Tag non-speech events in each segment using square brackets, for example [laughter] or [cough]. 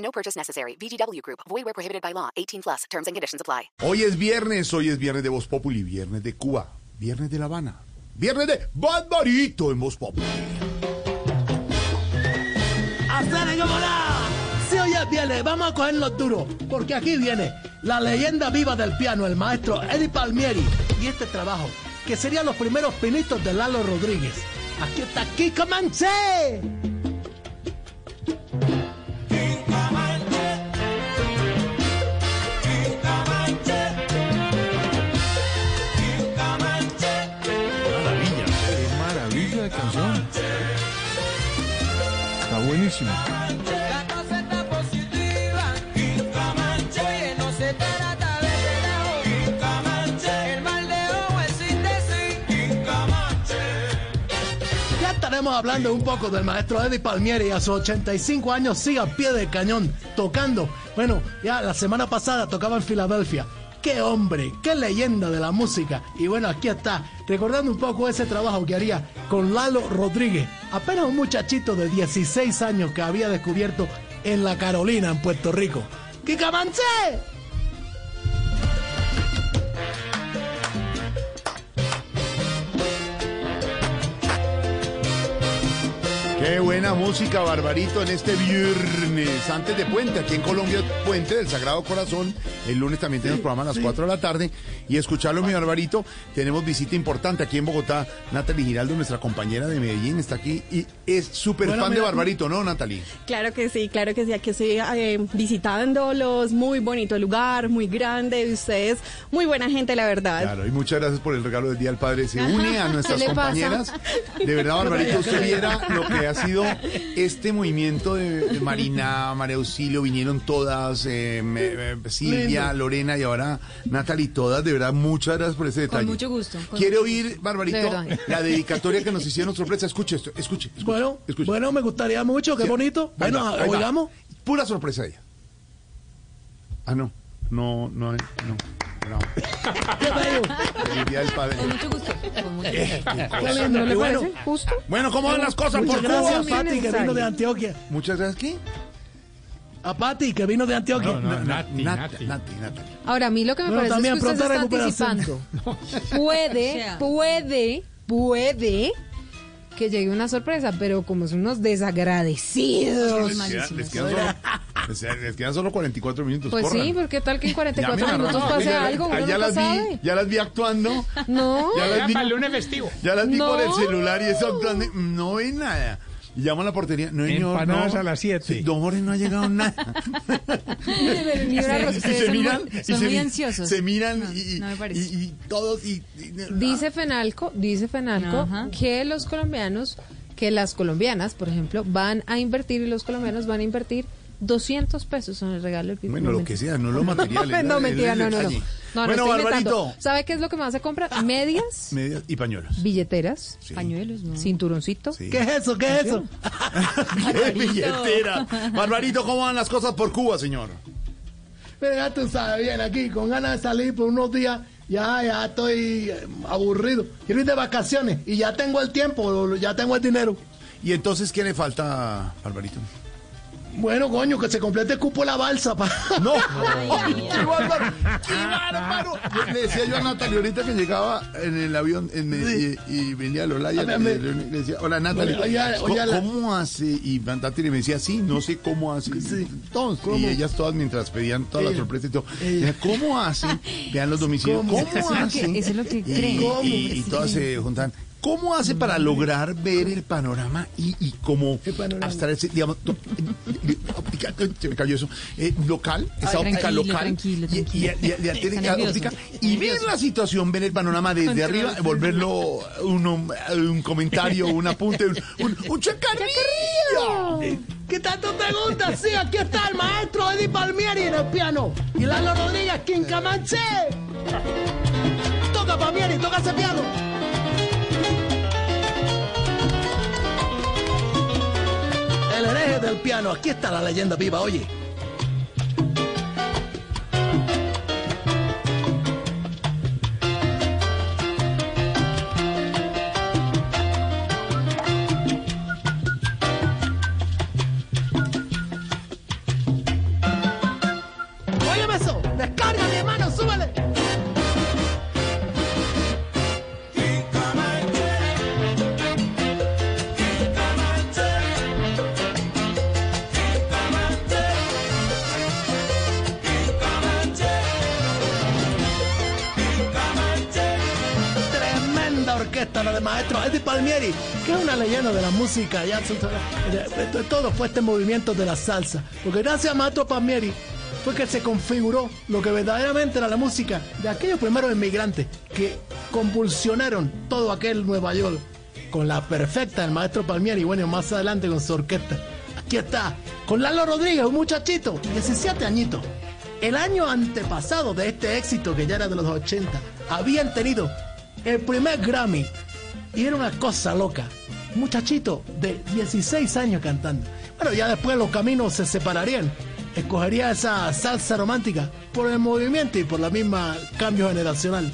No purchase necessary. VGW Group. Void where prohibited by law. 18 plus. Terms and conditions apply. Hoy es viernes, hoy es viernes de Voz Populi, viernes de Cuba, viernes de La Habana, viernes de Barbarito en Voz Populi. ¡Hacer como nada! Si hoy es viernes, vamos a cogernos duro, porque aquí viene la leyenda viva del piano, el maestro Eddie Palmieri, y este trabajo, que serían los primeros pinitos de Lalo Rodríguez. Aquí está Kiko Manché. Es sin decir. Ya estaremos hablando un poco del maestro Eddie Palmieri a sus 85 años sigue al pie del cañón tocando. Bueno, ya la semana pasada tocaba en Filadelfia. Qué hombre, qué leyenda de la música. Y bueno, aquí está, recordando un poco ese trabajo que haría con Lalo Rodríguez, apenas un muchachito de 16 años que había descubierto en la Carolina, en Puerto Rico. ¡Kika Manché! Qué buena música, Barbarito, en este viernes, antes de Puente, aquí en Colombia, Puente del Sagrado Corazón. El lunes también tenemos programa a las 4 de la tarde. Y escucharlo, mi Barbarito, tenemos visita importante aquí en Bogotá. Natalie Giraldo, nuestra compañera de Medellín, está aquí y es súper Bueno, fan de Barbarito, ¿no, Natalie? Claro que sí, claro que sí. Aquí estoy eh, visitándolos. Muy bonito lugar, muy grande. y Ustedes, muy buena gente, la verdad. Claro, y muchas gracias por el regalo del Día del Padre. Se une a [laughs] nuestras compañeras. De verdad, Barbarito, usted viera lo que ha sido este movimiento de, de Marina, María Auxilio, vinieron todas, eh, me- Silvia, Lindo. Lorena y ahora Natalie, todas, de verdad, muchas gracias por ese detalle. mucho gusto, con ¿Quiere mucho oír, Barbarito, De la dedicatoria que nos hicieron sorpresa? Escuche esto, escuche, escuche. Bueno, escuche. bueno, me gustaría mucho, qué Sí. bonito. Ahí Bueno, va, ahí va. oigamos. Pura sorpresa de ella. Ah, no, no, no, no. Día [laughs] del Padre. Con mucho gusto. Con mucho Eh, gusto. ¿No le bueno. parece justo? Bueno, ¿cómo van las cosas Muchas por gracias Cuba? Pati que vino de Antioquia. Muchas gracias, ¿qué? A Pati que vino de Antioquia. No, no, Na- Nati, Nati, Nati. Nati, Nati. Ahora, a mí lo que me Bueno, parece también es que usted está anticipando. [laughs] Puede, puede, puede que llegue una sorpresa, pero como son unos desagradecidos. Les quedan, les quedan solo, les- quedan solo 44 minutos. Pues corran. sí, porque tal que en 44 Llamen a minutos pase ya- algo, uno ya las vi, ya las vi actuando. No, Ya las vi, lunes festivo. ya las vi No. por el celular y eso actuando. y No ve nada. Y llamo a la portería. No, señor, no. a las siete. Sí, Don Jorge no ha llegado nada. [laughs] Y se Son miran, muy- y son se muy ansiosos. Se miran No, y, y- no me parece. y- y todos. Y, y- Dice Fenalco, dice Fenalco que los colombianos, que las colombianas, por ejemplo, van a invertir y los colombianos van a invertir 200 pesos en el regalo del. Bueno, lo que sea, no lo [laughs] material. es la- no, mentira, no, no, no. No, no bueno. Barbarito. ¿Sabe qué es lo que más se compra? Medias, Medias y pañuelos. billeteras, Sí. pañuelos, cinturoncito. Sí. ¿Qué es eso? ¿Qué es eso? [laughs] ¡Qué billetera! Barbarito, ¿cómo van las cosas por Cuba, señor? Pero ya tú sabes bien, aquí con ganas de salir por unos días, ya, ya estoy eh, aburrido. Quiero ir de vacaciones y ya tengo el tiempo, ya tengo el dinero. ¿Y entonces qué le falta, Barbarito? Bueno, coño, que se complete el cupo la balsa. Pa. ¡No! [laughs] ¡Qué bárbaro! ¡Qué bárbaro! Le decía yo a Natalia ahorita que llegaba en el avión en Medellín y, y venía a Lolaya. Le, le- le decía, hola oye, ¿cómo, oye, la- cómo hace? Y Natalia me decía, sí, no sé cómo hace. Todos, y ellas todas mientras pedían toda la sorpresa y todo. Decía, ¿Cómo hace? Vean los domicilios. ¿Cómo? ¿Cómo, Eso es lo hace? que- eso es lo que Y- creen. y, y todas se juntan. ¿Cómo hace para lograr ver el panorama y, y como ¿Qué panorama? hasta ese, digamos, to- [laughs] óptica, se me cayó eso, eh, local, esa Ay, óptica local, tranquilo, y- y- tranquilo. y- y- y- Está óptica, nervioso, y ver la situación, ver el panorama desde arriba, volverlo un comentario, un apunte, un, un, un chacarrillo. ¿Qué tanto te gusta? Sí, aquí está el maestro Eddie Palmieri en el piano. Y Lalo Rodríguez, Quincamanche. Toca Palmieri, toca ese piano. Del piano, aquí está la leyenda viva, oye. Orquesta la de maestro Eddie Palmieri, que es una leyenda de la música. Ya, todo fue este movimiento de la salsa. Porque gracias a maestro Palmieri fue que se configuró lo que verdaderamente era la música de aquellos primeros inmigrantes que convulsionaron todo aquel Nueva York con la perfecta del maestro Palmieri. Bueno, más adelante con su orquesta. Aquí está, con Lalo Rodríguez, un muchachito, 17 añitos. El año antepasado de este éxito, que ya era de los 80, habían tenido el primer Grammy. Y era una cosa loca. Muchachito de 16 años cantando. Bueno, ya después los caminos se separarían. Escogería esa salsa romántica por el movimiento y por la misma cambio generacional.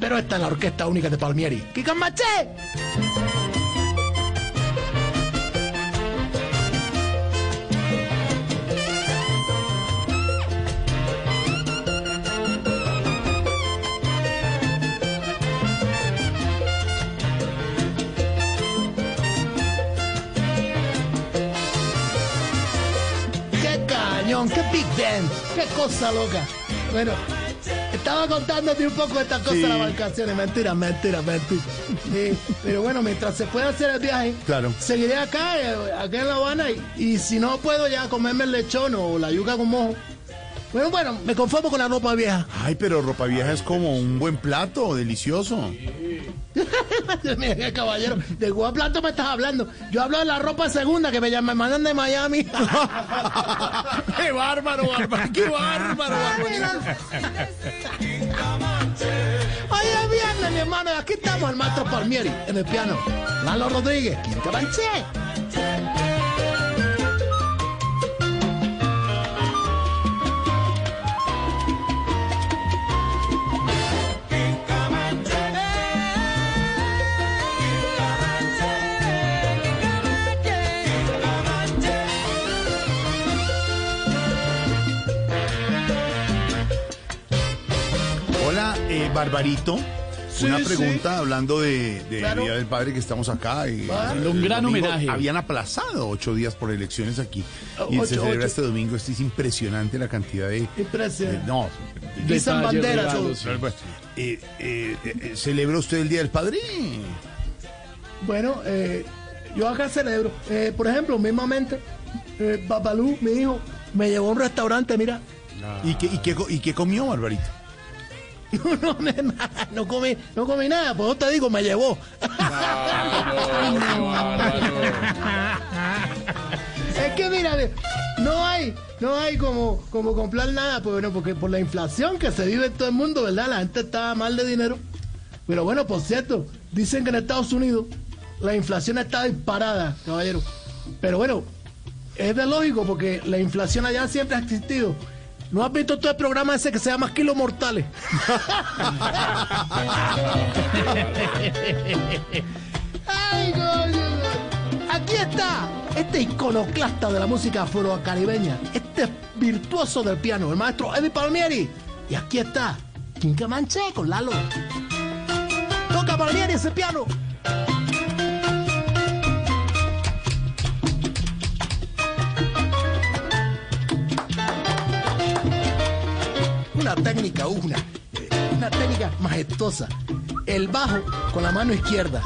Pero esta es la orquesta única de Palmieri. ¡Kika Maché! ¡Qué big band! ¡Qué cosa loca! Bueno, estaba contándote un poco de estas cosas de las vacaciones. Mentira, mentira, mentira. Sí, pero bueno, mientras se puede hacer el viaje, Claro. seguiré acá, eh, acá en La Habana. Y, y si no puedo ya comerme el lechón o la yuca con mojo. Bueno, bueno, me conformo con la ropa vieja. Ay, pero ropa vieja es como un buen plato, delicioso. [laughs] Mira, caballero, ¿de cuál plato me estás hablando? Yo hablo de la ropa segunda que me, llaman- me mandan de Miami. [laughs] ¡Qué bárbaro, bárbaro! ¡Qué bárbaro, es viernes, mi hermano, aquí estamos el maestro Palmieri en el piano. Lalo Rodríguez, Quinca Banché. Eh, Barbarito. Una Sí, pregunta hablando de, de Claro. Día del Padre que estamos acá. Y, un gran domingo homenaje. Habían aplazado ocho días por elecciones aquí. Y se celebra ocho. este domingo. Esto es impresionante la cantidad de. Impresionante. de- no. Banderas. regalos, todo. Eh, eh, eh, ¿Celebra usted el Día del Padre? Bueno, eh, yo acá celebro. Por ejemplo, mismamente, Babalú, mi hijo, me llevó a un restaurante, mira. ¿Y, qué, y, qué, ¿Y qué comió, Barbarito? [laughs] No, no, nada, no comí, no comí nada, pues te digo, me llevó. [laughs] Es que mira, no hay, no hay como, como comprar nada, pues bueno, porque por la inflación que se vive en todo el mundo, ¿verdad? La gente está mal de dinero. Pero bueno, por cierto, dicen que en Estados Unidos la inflación está disparada, caballero. Pero bueno, es de lógico porque la inflación allá siempre ha existido. ¿No has visto todo el programa ese que se llama Kilos Mortales? Ay. Aquí está este iconoclasta de la música afrocaribeña, este virtuoso del piano, el maestro Eddie Palmieri. Y aquí está Quinca Manche con Lalo. Toca Palmieri ese piano. Una técnica, una, eh, una técnica majestuosa. El bajo con la mano izquierda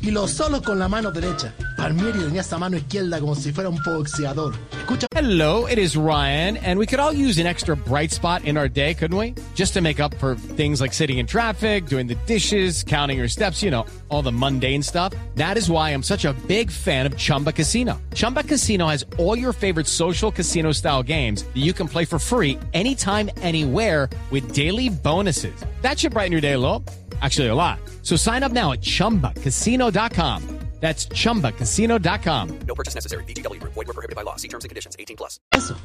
y los solos con la mano derecha. Palmieri tenía esta mano izquierda como si fuera un boxeador. Escucha. Hello, it is Ryan, and we could all use an extra bright spot in our day, couldn't we? Just to make up for things like sitting in traffic, doing the dishes, counting your steps, you know, all the mundane stuff. That is why I'm such a big fan of Chumba Casino. Chumba Casino has all your favorite social casino style games that you can play for free anytime, anywhere with daily bonuses. That should brighten your day a little. Actually, a lot. So sign up now at chumbacasino.com. That's chumbacasino.com. No purchase necessary. VGW Group. Void were prohibited by law. See terms and conditions. 18 plus. Eso.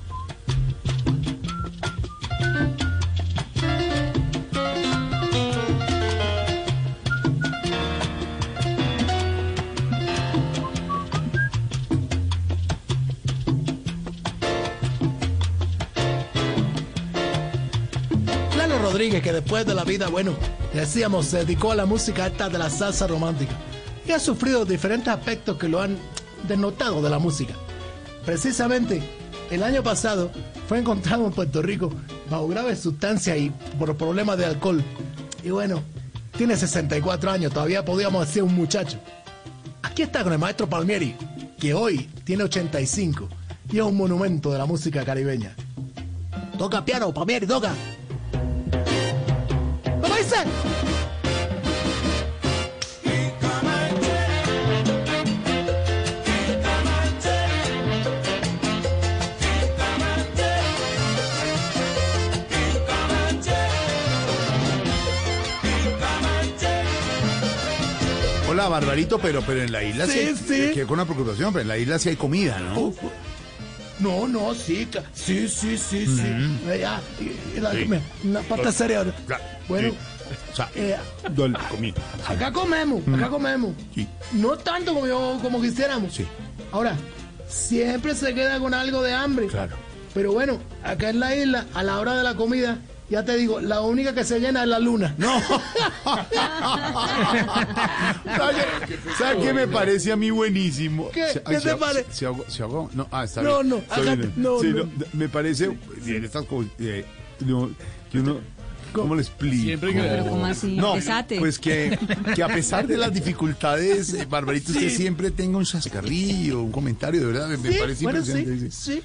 Lalo Rodríguez, que después de la vida, bueno, decíamos, se dedicó a la música esta de la salsa romántica y ha sufrido diferentes aspectos que lo han denotado de la música. Precisamente, el año pasado fue encontrado en Puerto Rico bajo graves sustancias y por problemas de alcohol. Y bueno, tiene 64 años, todavía podíamos decir un muchacho. Aquí está con el maestro Palmieri, que hoy tiene 85 y es un monumento de la música caribeña. Toca piano, Palmieri, toca. ¿Cómo dice? Hola, Barbarito, pero, pero en la isla Sí, sí, sí. que con una preocupación, pero en la isla sí hay comida, ¿no? No, no, sí, sí, sí, sí, sí. Eh, ya, y- y la- Sí. me-. Claro, Bueno, sí. O sea, eh, dale, comida. acá comemos, acá comemos. Sí. No tanto como yo, como quisiéramos. Sí. Ahora, siempre se queda con algo de hambre. Claro. Pero bueno, acá en la isla, a la hora de la comida, ya te digo, la única que se llena es la luna. No. [laughs] ¿Sabes ¿Sabe qué me parece a mí buenísimo? ¿Qué? Se- ¿Qué te parece? Se, ahogó- se ahogó. No, ah, está No, bien. no, Está acá- bien. no, Sí, no. Me parece bien, estas cosas, eh, no, que uno, ¿cómo le explico? Siempre que- Pero ¿cómo así? No, Empezate. pues que, que a pesar de las dificultades, eh, Barbarito, usted siempre tenga un chascarrillo, un comentario, de verdad, me, me Sí, parece bueno, impresionante. sí, sí.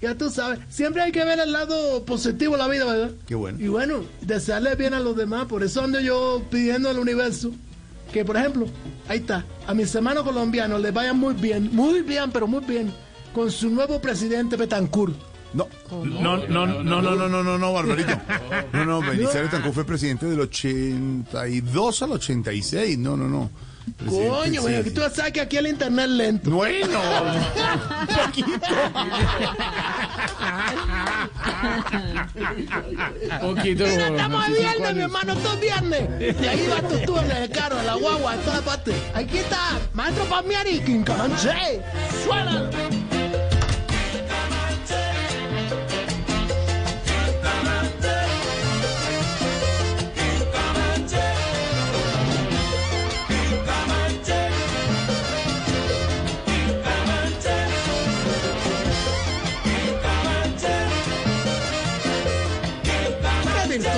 Ya tú sabes, siempre hay que ver el lado positivo de la vida, ¿verdad? Qué bueno. Y bueno, desearle bien a los demás, por eso ando yo pidiendo al universo que, por ejemplo, ahí está, a mis hermanos colombianos les vayan muy bien, muy bien, pero muy bien, con su nuevo presidente Betancourt. No. Oh, no. No, no, no, no, no, no, no, no, Barbarito. No, no, Belisario Tancó fue presidente del 82 al 86. No, no, no. Presidente, Coño, sí, bueno, sí. que tú sabes que aquí el internet lento. Bueno, un poquito. Poquito. Estamos de viernes, mi hermano, esto es viernes. Y ahí vas tú, tú en el carro, en la guagua, en todas partes. Aquí está, maestro Palmieri, Quincamanche. Suena.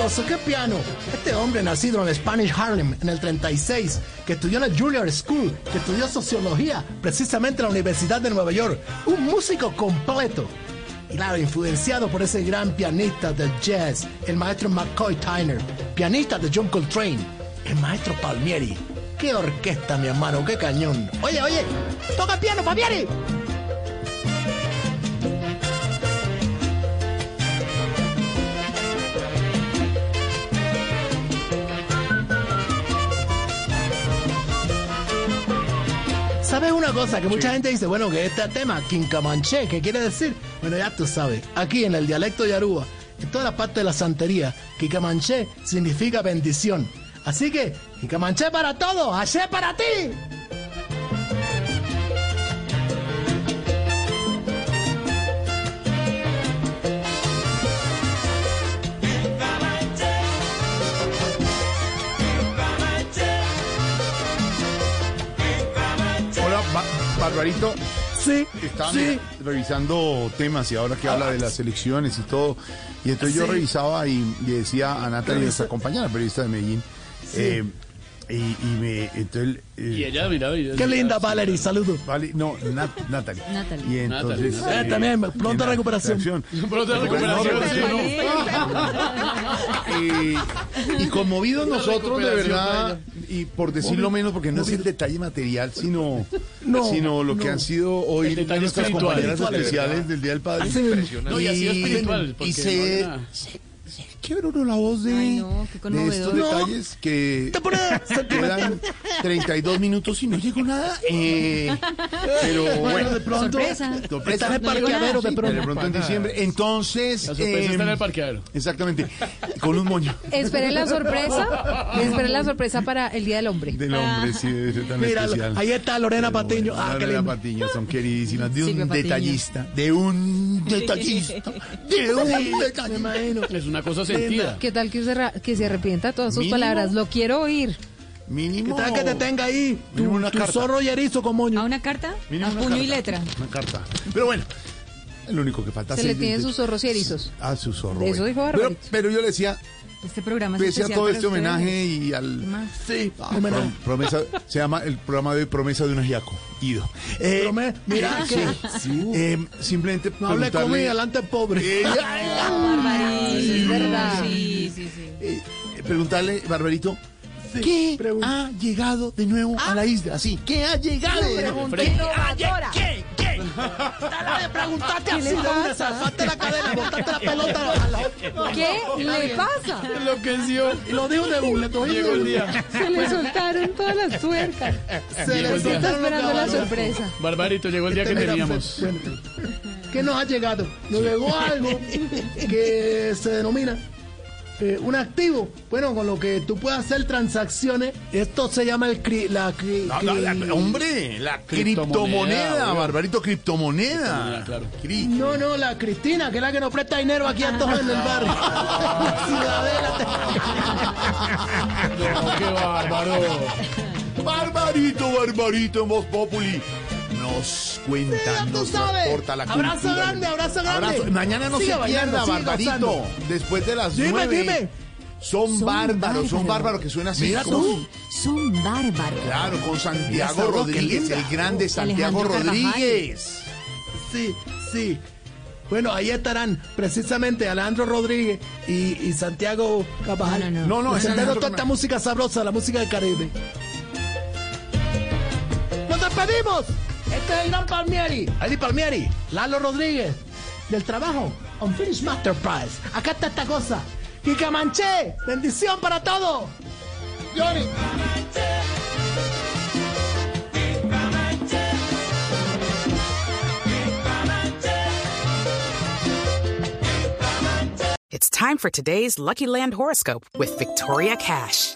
Qué piano. Este hombre nacido en Spanish Harlem en el 36, que estudió en el Juilliard School, que estudió sociología precisamente en la Universidad de Nueva York. Un músico completo. Y claro, influenciado por ese gran pianista del jazz, el maestro McCoy Tyner, pianista de John Coltrane, el maestro Palmieri. Qué orquesta, mi hermano, qué cañón. Oye, oye, toca piano, Palmieri. Una cosa? Que mucha gente dice, bueno, que este tema, Quincamanché, ¿qué quiere decir? Bueno, ya tú sabes, aquí en el dialecto Yaruba, en toda la parte de la santería, Quincamanché significa bendición. Así que, Quincamanché para todos, Haché para ti. Barbarito. Sí, Estaba sí. revisando temas y ahora que habla de las elecciones y todo. Y entonces yo revisaba y le decía a Natalia, nuestra compañera periodista de Medellín, eh, y, y me, entonces... eh, Y ella, mira, mira. Qué linda, Valerie, saludos. Vale, no, Nat, Natalie. Natalie. Y entonces... Eh, también, pronta recuperación. [laughs] Pronta recuperación. Eh, [laughs] y conmovidos nosotros, de verdad, y por decirlo menos, porque no es el detalle material, sino, No, sino lo que no. han sido hoy nuestras compañeras Espiritual, especiales del Día del Padre. No, y ha sido espiritual, Y se, no quiebra uno la voz de, Ay, no, qué de estos detalles que Te pones [laughs] sentimental. quedan 32 minutos y no llegó nada. Eh, pero Bueno, bueno, de pronto. Sorpresa. sorpresa. Estás en No llegó parqueadero de Sí, pronto. de pronto en diciembre. Entonces. La sorpresa está en el parqueadero. Exactamente. Con un moño. Esperen la sorpresa. [laughs] Esperen la sorpresa para el Día del Hombre. Del hombre, sí, ser tan Mira, especial. ahí está Lorena Patiño. Ah, Lorena lindo. Patiño, son queridísimas. De un detallista. De un detallista. [laughs] De un Me detallista. imagino. Es una cosa ¿Qué tal que se, ra- que se arrepienta de todas sus Mínimo. palabras? Lo quiero oír. Mínimo. ¿Qué tal que te tenga ahí? Tu, una tu carta. zorro y erizo con moño. ¿A una carta? Mínimo ¿A una puño y letra? Una carta. Pero bueno, lo único que falta. Se le tienen sus zorros y erizos. Ah, su zorro. De eso bueno. dijo pero, Barbarito. pero yo le decía, Este programa es pese a todo para este ustedes. homenaje y al. Más. Sí, Ah, homenaje. prom- promesa, se llama el programa de hoy Promesa de un ajiaco. Ido. Eh, Prome- Mira que eh, simplemente no hable preguntarle- conmigo delante pobre. Barbarito. es verdad. Sí, sí, sí. eh, preguntarle, Barbarito, ¿qué pregun- ha llegado de nuevo a la isla? Así, ¿qué ha llegado? de nuevo? Fre- ¿Qué? ¿Qué? Dale de preguntarte así le de una, pasa? saltaste la cadena, botaste la [laughs] pelota a la ¿Qué le pasa? Enloqueció. Y lo dijo de burla, Llegó el día. Se le soltaron todas las tuercas. Se Llegó le. Está esperando la sorpresa. Barbarito, llegó el día que teníamos. bueno, ¿Qué nos ha llegado? Nos llegó algo que se denomina eh, un activo. Bueno, con lo que tú puedes hacer transacciones. Esto se llama el cri- la, cri- No, no, la- cri- hombre, la Criptomoneda, criptomoneda. Barbarito, criptomoneda. Criptomoneda, claro. Cri- No, no, la Cristina, que es la que nos presta dinero aquí a todos en el barrio. Ciudadela. No, qué bárbaro. Barbarito, Barbarito, en Voz Populi. Nos cuenta, tú nos transporta la Abrazo grande, abrazo grande. Mañana no Sigue se pierda, Barbarito. gozando. Después de las Dime, nueve. dime. Son, Son bárbaros, son bárbaros. que suena así. Mira tú. Son bárbaros. Claro, con Santiago Rodríguez, el grande Santiago Alejandro Carvajal. Rodríguez. Sí, sí. Bueno, ahí estarán precisamente Alejandro Rodríguez y, y Santiago Cabajal. No, no, no. No, toda esta música sabrosa, la música del Caribe. ¡Nos despedimos! Este es gran Palmieri. Eddie Palmieri, Lalo Rodríguez, del trabajo Unfinished Masterpiece. Acá está esta cosa. Kika Manché, bendición para todos. Johnny. It's time for today's Lucky Land horoscope with Victoria Cash.